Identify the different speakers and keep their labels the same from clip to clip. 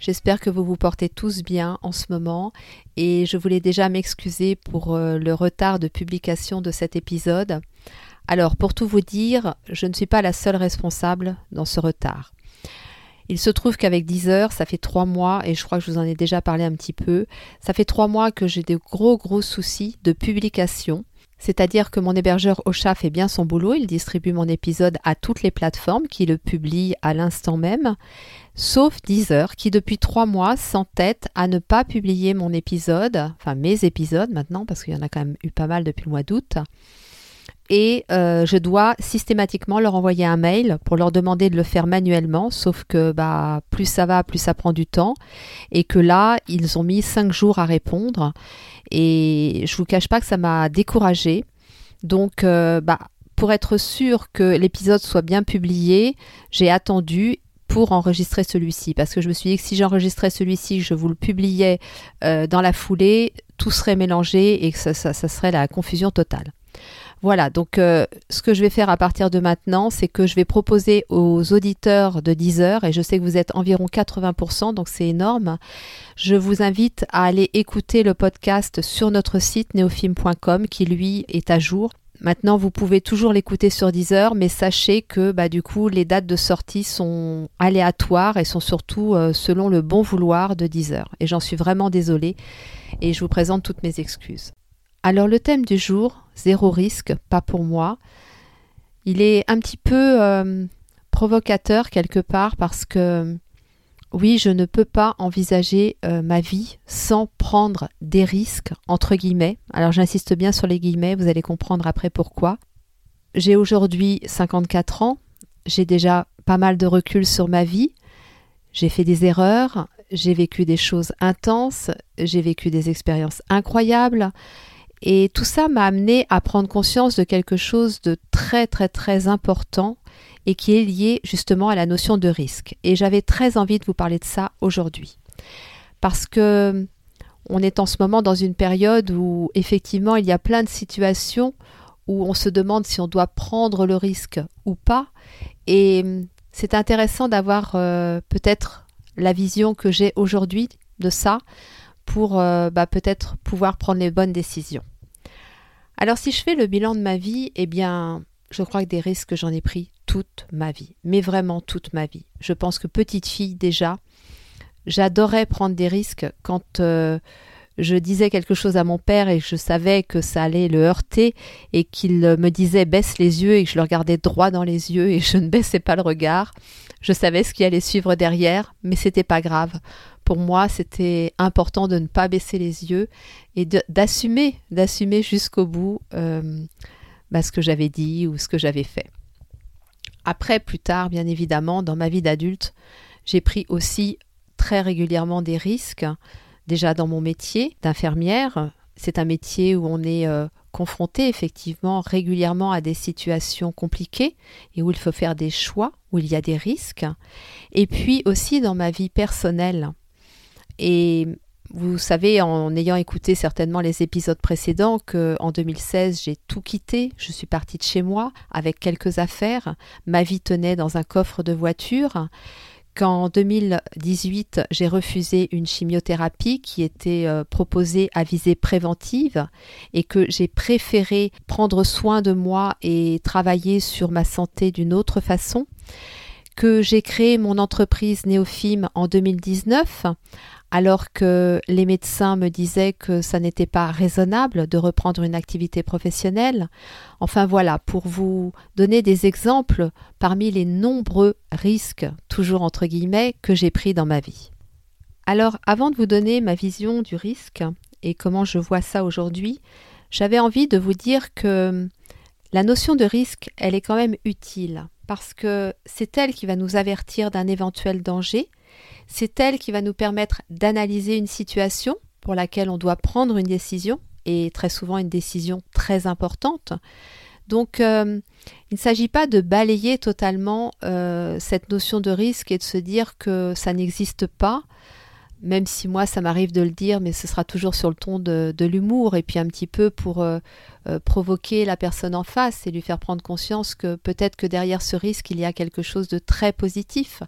Speaker 1: J'espère que vous vous portez tous bien en ce moment et je voulais déjà m'excuser pour euh, le retard de publication de cet épisode. Alors, pour tout vous dire, je ne suis pas la seule responsable dans ce retard. Il se trouve qu'avec Deezer, ça fait trois mois, et je crois que je vous en ai déjà parlé un petit peu, ça fait trois mois que j'ai des gros gros soucis de publication c'est-à-dire que mon hébergeur Ocha fait bien son boulot, il distribue mon épisode à toutes les plateformes qui le publient à l'instant même, sauf Deezer qui depuis trois mois s'entête à ne pas publier mon épisode, enfin mes épisodes maintenant, parce qu'il y en a quand même eu pas mal depuis le mois d'août. Et euh, je dois systématiquement leur envoyer un mail pour leur demander de le faire manuellement, sauf que bah, plus ça va, plus ça prend du temps. Et que là, ils ont mis cinq jours à répondre. Et je vous cache pas que ça m'a découragée. Donc, euh, bah, pour être sûr que l'épisode soit bien publié, j'ai attendu pour enregistrer celui-ci. Parce que je me suis dit que si j'enregistrais celui-ci, je vous le publiais euh, dans la foulée, tout serait mélangé et que ça, ça serait la confusion totale. Voilà, donc euh, ce que je vais faire à partir de maintenant, c'est que je vais proposer aux auditeurs de Deezer, et je sais que vous êtes environ 80%, donc c'est énorme, je vous invite à aller écouter le podcast sur notre site neofilm.com qui lui est à jour. Maintenant, vous pouvez toujours l'écouter sur Deezer, mais sachez que bah, du coup, les dates de sortie sont aléatoires et sont surtout euh, selon le bon vouloir de Deezer. Et j'en suis vraiment désolée et je vous présente toutes mes excuses. Alors le thème du jour, zéro risque, pas pour moi, il est un petit peu euh, provocateur quelque part parce que oui, je ne peux pas envisager euh, ma vie sans prendre des risques, entre guillemets. Alors j'insiste bien sur les guillemets, vous allez comprendre après pourquoi. J'ai aujourd'hui 54 ans, j'ai déjà pas mal de recul sur ma vie, j'ai fait des erreurs, j'ai vécu des choses intenses, j'ai vécu des expériences incroyables, et tout ça m'a amené à prendre conscience de quelque chose de très très très important et qui est lié justement à la notion de risque. Et j'avais très envie de vous parler de ça aujourd'hui. Parce que on est en ce moment dans une période où effectivement il y a plein de situations où on se demande si on doit prendre le risque ou pas. Et c'est intéressant d'avoir euh, peut-être la vision que j'ai aujourd'hui de ça pour euh, bah, peut-être pouvoir prendre les bonnes décisions. Alors si je fais le bilan de ma vie, eh bien, je crois que des risques, j'en ai pris toute ma vie, mais vraiment toute ma vie. Je pense que petite fille déjà, j'adorais prendre des risques quand euh, je disais quelque chose à mon père et je savais que ça allait le heurter et qu'il me disait baisse les yeux et que je le regardais droit dans les yeux et je ne baissais pas le regard. Je savais ce qui allait suivre derrière, mais c'était pas grave pour moi, c'était important de ne pas baisser les yeux et d'assumer, d'assumer jusqu'au bout euh, bah, ce que j'avais dit ou ce que j'avais fait. Après, plus tard, bien évidemment, dans ma vie d'adulte, j'ai pris aussi très régulièrement des risques. Déjà dans mon métier d'infirmière, c'est un métier où on est euh, confronté effectivement régulièrement à des situations compliquées et où il faut faire des choix, où il y a des risques. Et puis aussi dans ma vie personnelle, et vous savez, en ayant écouté certainement les épisodes précédents, qu'en 2016, j'ai tout quitté. Je suis partie de chez moi avec quelques affaires. Ma vie tenait dans un coffre de voiture. Qu'en 2018, j'ai refusé une chimiothérapie qui était euh, proposée à visée préventive et que j'ai préféré prendre soin de moi et travailler sur ma santé d'une autre façon que j'ai créé mon entreprise Néophime en 2019 alors que les médecins me disaient que ça n'était pas raisonnable de reprendre une activité professionnelle. Enfin voilà, pour vous donner des exemples parmi les nombreux risques, toujours entre guillemets, que j'ai pris dans ma vie. Alors avant de vous donner ma vision du risque et comment je vois ça aujourd'hui, j'avais envie de vous dire que la notion de risque, elle est quand même utile parce que c'est elle qui va nous avertir d'un éventuel danger C'est elle qui va nous permettre d'analyser une situation pour laquelle on doit prendre une décision, et très souvent une décision très importante. Donc, euh, il ne s'agit pas de balayer totalement euh, cette notion de risque et de se dire que ça n'existe pas, même si moi ça m'arrive de le dire, mais ce sera toujours sur le ton de, l'humour et puis un petit peu pour euh, provoquer la personne en face et lui faire prendre conscience que peut-être que derrière ce risque il y a quelque chose de très positif.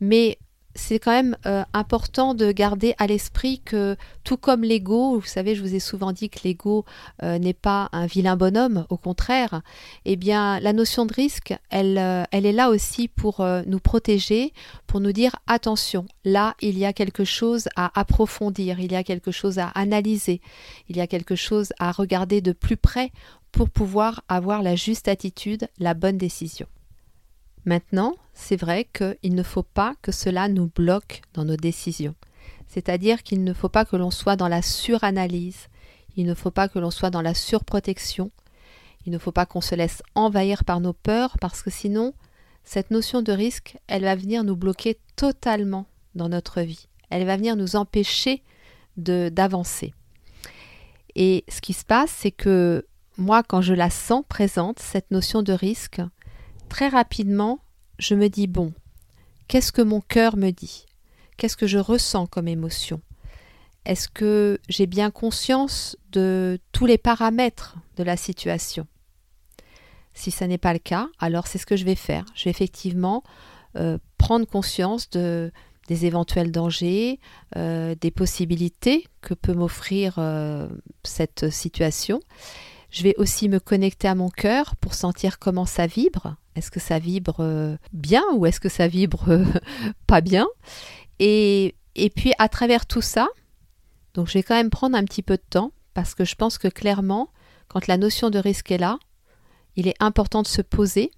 Speaker 1: Mais c'est quand même euh, important de garder à l'esprit que tout comme l'ego, vous savez, je vous ai souvent dit que l'ego euh, n'est pas un vilain bonhomme, au contraire, eh bien la notion de risque, elle, euh, elle est là aussi pour nous protéger, pour nous dire attention, là il y a quelque chose à approfondir, il y a quelque chose à analyser, il y a quelque chose à regarder de plus près pour pouvoir avoir la juste attitude, la bonne décision. Maintenant, c'est vrai qu'il ne faut pas que cela nous bloque dans nos décisions. C'est-à-dire qu'il ne faut pas que l'on soit dans la suranalyse, il ne faut pas que l'on soit dans la surprotection, il ne faut pas qu'on se laisse envahir par nos peurs parce que sinon, cette notion de risque, elle va venir nous bloquer totalement dans notre vie. Elle va venir nous empêcher d'avancer. Et ce qui se passe, c'est que moi, quand je la sens présente, cette notion de risque, très rapidement, je me dis bon, qu'est-ce que mon cœur me dit? Qu'est-ce que je ressens comme émotion? Est-ce que j'ai bien conscience de tous les paramètres de la situation? Si ce n'est pas le cas, alors c'est ce que je vais faire. Je vais effectivement euh, prendre conscience de, des éventuels dangers, euh, des possibilités que peut m'offrir euh, cette situation. Je vais aussi me connecter à mon cœur pour sentir comment ça vibre. Est-ce que ça vibre euh, bien ou est-ce que ça vibre euh, pas bien? Et, puis à travers tout ça, donc je vais quand même prendre un petit peu de temps parce que je pense que clairement, quand la notion de risque est là, il est important de se poser,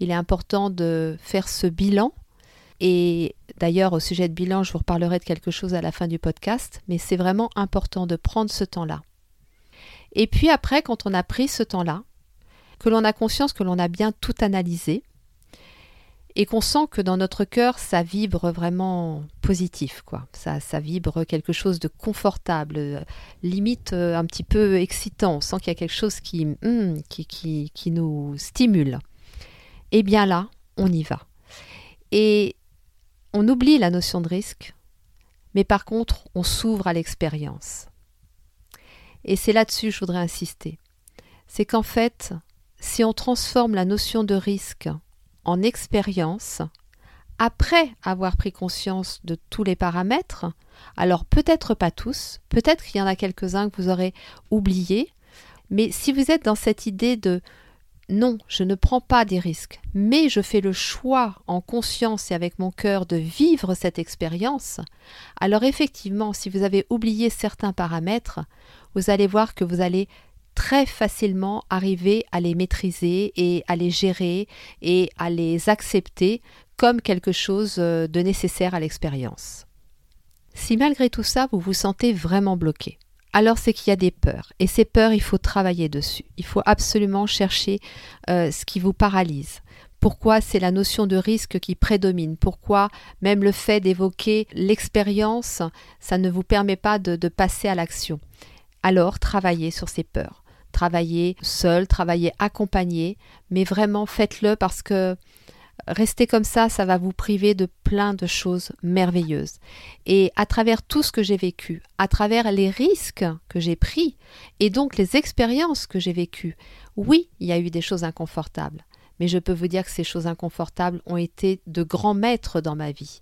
Speaker 1: il est important de faire ce bilan. Et d'ailleurs, au sujet de bilan, je vous reparlerai de quelque chose à la fin du podcast, mais c'est vraiment important de prendre ce temps-là. Et puis après, quand on a pris ce temps-là, que l'on a conscience que l'on a bien tout analysé, et qu'on sent que dans notre cœur, ça vibre vraiment positif, quoi. Ça, vibre quelque chose de confortable, limite euh, un petit peu excitant. On sent qu'il y a quelque chose qui, hmm, qui, qui, nous stimule. Eh bien là, on y va. Et on oublie la notion de risque, mais par contre, on s'ouvre à l'expérience. Et c'est là-dessus que je voudrais insister. C'est qu'en fait, si on transforme la notion de risque en expérience, après avoir pris conscience de tous les paramètres, alors peut-être pas tous, peut-être qu'il y en a quelques-uns que vous aurez oubliés, mais si vous êtes dans cette idée de non, je ne prends pas des risques, mais je fais le choix en conscience et avec mon cœur de vivre cette expérience, alors effectivement, si vous avez oublié certains paramètres, vous allez voir que vous allez très facilement arriver à les maîtriser et à les gérer et à les accepter comme quelque chose euh, de nécessaire à l'expérience. Si malgré tout ça, vous vous sentez vraiment bloqué, alors c'est qu'il y a des peurs. Et ces peurs, il faut travailler dessus. Il faut absolument chercher euh, ce qui vous paralyse. Pourquoi? C'est la notion de risque qui prédomine Pourquoi? Même le fait d'évoquer l'expérience, ça ne vous permet pas de passer à l'action alors travaillez sur ces peurs. Travaillez seul, travaillez accompagné, mais vraiment faites-le parce que rester comme ça, ça va vous priver de plein de choses merveilleuses. Et à travers tout ce que j'ai vécu, à travers les risques que j'ai pris et donc les expériences que j'ai vécues, oui, il y a eu des choses inconfortables, mais je peux vous dire que ces choses inconfortables ont été de grands maîtres dans ma vie.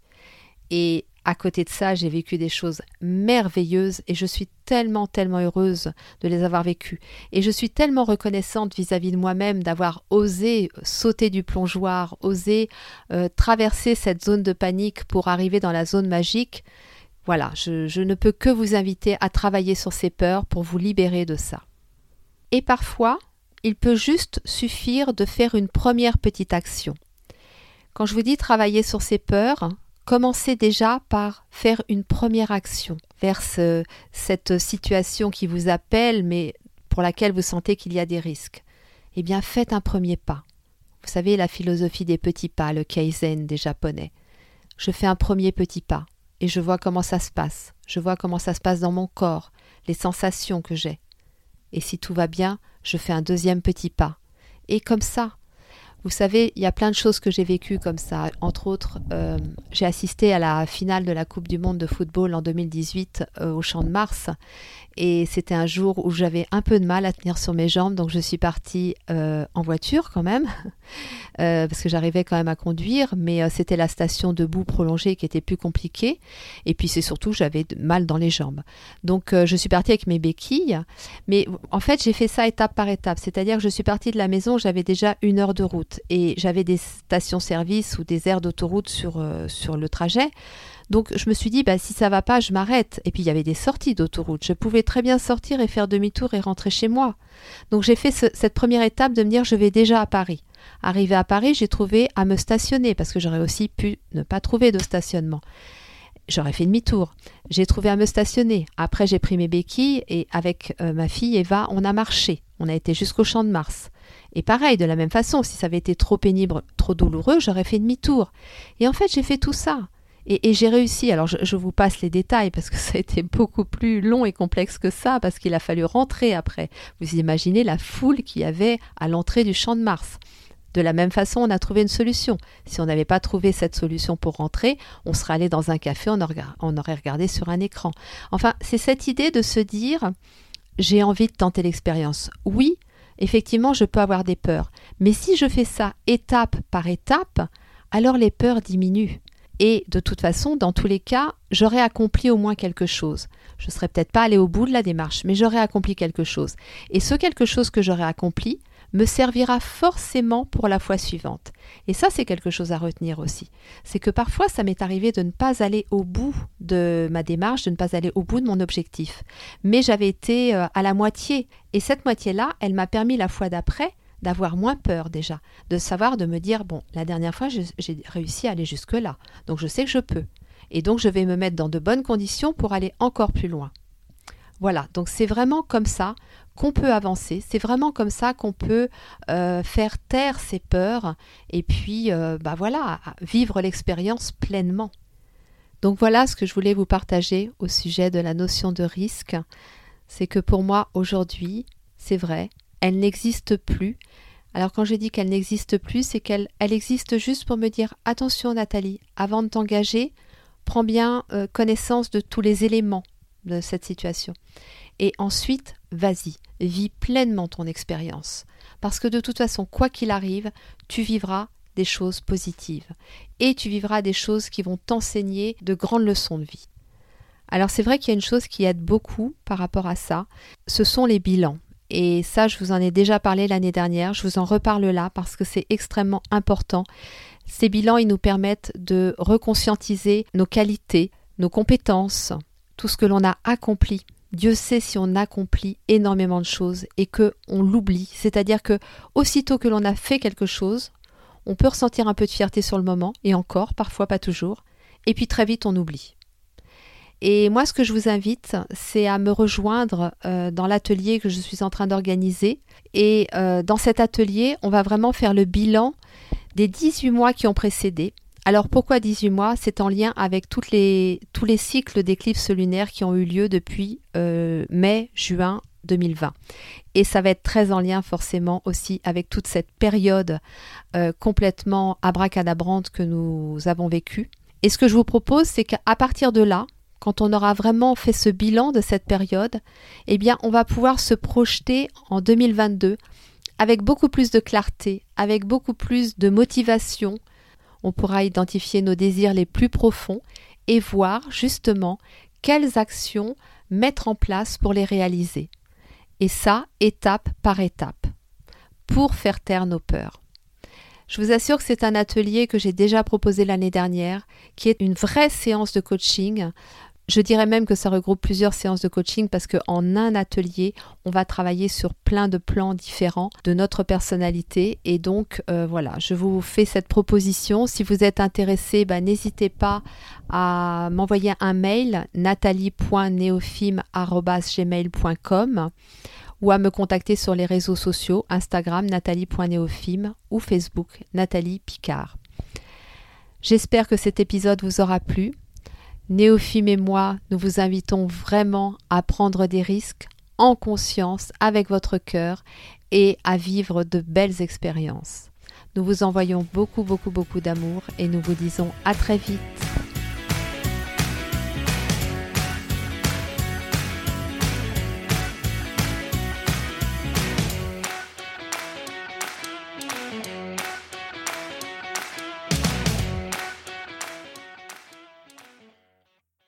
Speaker 1: Et à côté de ça, j'ai vécu des choses merveilleuses et je suis tellement, tellement heureuse de les avoir vécues. Et je suis tellement reconnaissante vis-à-vis de moi-même d'avoir osé sauter du plongeoir, osé euh, traverser cette zone de panique pour arriver dans la zone magique. Voilà, je, je ne peux que vous inviter à travailler sur ces peurs pour vous libérer de ça. Et parfois, il peut juste suffire de faire une première petite action. Quand je vous dis travailler sur ces peurs, commencez déjà par faire une première action vers cette situation qui vous appelle, mais pour laquelle vous sentez qu'il y a des risques. Eh bien, faites un premier pas. Vous savez, la philosophie des petits pas, le kaizen des Japonais. je fais un premier petit pas et je vois comment ça se passe. Je vois comment ça se passe dans mon corps, les sensations que j'ai. Et si tout va bien, je fais un deuxième petit pas. Et comme ça, vous savez, il y a plein de choses que j'ai vécues comme ça. Entre autres, euh, j'ai assisté à la finale de la Coupe du Monde de football en 2018 euh, au Champ de Mars. Et c'était un jour où j'avais un peu de mal à tenir sur mes jambes. Donc je suis partie euh, en voiture quand même, parce que j'arrivais quand même à conduire. Mais c'était la station debout prolongée qui était plus compliquée. Et puis c'est surtout j'avais mal dans les jambes. Donc je suis partie avec mes béquilles. Mais en fait, j'ai fait ça étape par étape. C'est-à-dire que je suis partie de la maison, j'avais déjà une heure de route et j'avais des stations-service ou des aires d'autoroute sur, euh, sur le trajet. Donc je me suis dit, bah, si ça va pas, je m'arrête. Et puis il y avait des sorties d'autoroute. Je pouvais très bien sortir et faire demi-tour et rentrer chez moi. Donc j'ai fait cette première étape de me dire, je vais déjà à Paris. Arrivé à Paris, j'ai trouvé à me stationner parce que j'aurais aussi pu ne pas trouver de stationnement. J'aurais fait demi-tour. J'ai trouvé à me stationner. Après, j'ai pris mes béquilles et avec euh, ma fille Eva, on a marché. On a été jusqu'au champ de Mars. Et pareil, de la même façon, si ça avait été trop pénible, trop douloureux, j'aurais fait demi-tour. Et en fait, j'ai fait tout ça. Et, j'ai réussi. Alors, je, vous passe les détails parce que ça a été beaucoup plus long et complexe que ça, parce qu'il a fallu rentrer après. Vous imaginez la foule qu'il y avait à l'entrée du champ de Mars. De la même façon, on a trouvé une solution. Si on n'avait pas trouvé cette solution pour rentrer, on serait allé dans un café, on aurait regardé sur un écran. Enfin, c'est cette idée de se dire, j'ai envie de tenter l'expérience. Oui, effectivement, je peux avoir des peurs. Mais si je fais ça étape par étape, alors les peurs diminuent. Et de toute façon, dans tous les cas, j'aurais accompli au moins quelque chose. Je ne serais peut-être pas allé au bout de la démarche, mais j'aurais accompli quelque chose. Et ce quelque chose que j'aurais accompli, me servira forcément pour la fois suivante. Et ça, c'est quelque chose à retenir aussi. C'est que parfois, ça m'est arrivé de ne pas aller au bout de ma démarche, de ne pas aller au bout de mon objectif. Mais j'avais été euh, à la moitié. Et cette moitié-là, elle m'a permis la fois d'après d'avoir moins peur déjà, de savoir, de me dire, bon, la dernière fois, j'ai réussi à aller jusque-là. Donc, je sais que je peux. Et donc, je vais me mettre dans de bonnes conditions pour aller encore plus loin. Voilà, donc c'est vraiment comme ça qu'on peut avancer, c'est vraiment comme ça qu'on peut euh, faire taire ses peurs et puis, euh, bah voilà, vivre l'expérience pleinement. Donc voilà ce que je voulais vous partager au sujet de la notion de risque. C'est que pour moi, aujourd'hui, c'est vrai, elle n'existe plus. Alors quand je dis qu'elle n'existe plus, c'est qu'elle elle existe juste pour me dire attention Nathalie, avant de t'engager, prends bien euh, connaissance de tous les éléments de cette situation. Et ensuite, vas-y, vis pleinement ton expérience. Parce que de toute façon, quoi qu'il arrive, tu vivras des choses positives. Et tu vivras des choses qui vont t'enseigner de grandes leçons de vie. Alors c'est vrai qu'il y a une chose qui aide beaucoup par rapport à ça, ce sont les bilans. Et ça, je vous en ai déjà parlé l'année dernière, je vous en reparle là parce que c'est extrêmement important. Ces bilans, ils nous permettent de reconscientiser nos qualités, nos compétences, tout ce que l'on a accompli. Dieu sait si on accomplit énormément de choses et que on l'oublie. C'est-à-dire que aussitôt que l'on a fait quelque chose, on peut ressentir un peu de fierté sur le moment, et encore, parfois pas toujours, et puis très vite on oublie. Et moi, ce que je vous invite, c'est à me rejoindre euh, dans l'atelier que je suis en train d'organiser. Et euh, dans cet atelier, on va vraiment faire le bilan des 18 mois qui ont précédé, alors pourquoi 18 mois? C'est en lien avec les, tous les cycles d'éclipses lunaires qui ont eu lieu depuis euh, mai, juin 2020. Et ça va être très en lien forcément aussi avec toute cette période euh, complètement abracadabrante que nous avons vécue. Et ce que je vous propose, c'est qu'à partir de là, quand on aura vraiment fait ce bilan de cette période, eh bien, on va pouvoir se projeter en 2022 avec beaucoup plus de clarté, avec beaucoup plus de motivation, on pourra identifier nos désirs les plus profonds et voir justement quelles actions mettre en place pour les réaliser. Et ça, étape par étape, pour faire taire nos peurs. Je vous assure que c'est un atelier que j'ai déjà proposé l'année dernière, qui est une vraie séance de coaching je dirais même que ça regroupe plusieurs séances de coaching parce qu'en un atelier, on va travailler sur plein de plans différents de notre personnalité. Et donc, euh, voilà, je vous fais cette proposition. Si vous êtes intéressé, bah, n'hésitez pas à m'envoyer un mail nathalie.neofim.gmail.com ou à me contacter sur les réseaux sociaux Instagram nathalie.neofim ou Facebook Nathalie Picard. J'espère que cet épisode vous aura plu. Néophime et moi, nous vous invitons vraiment à prendre des risques en conscience avec votre cœur et à vivre de belles expériences. Nous vous envoyons beaucoup beaucoup beaucoup d'amour et nous vous disons à très vite.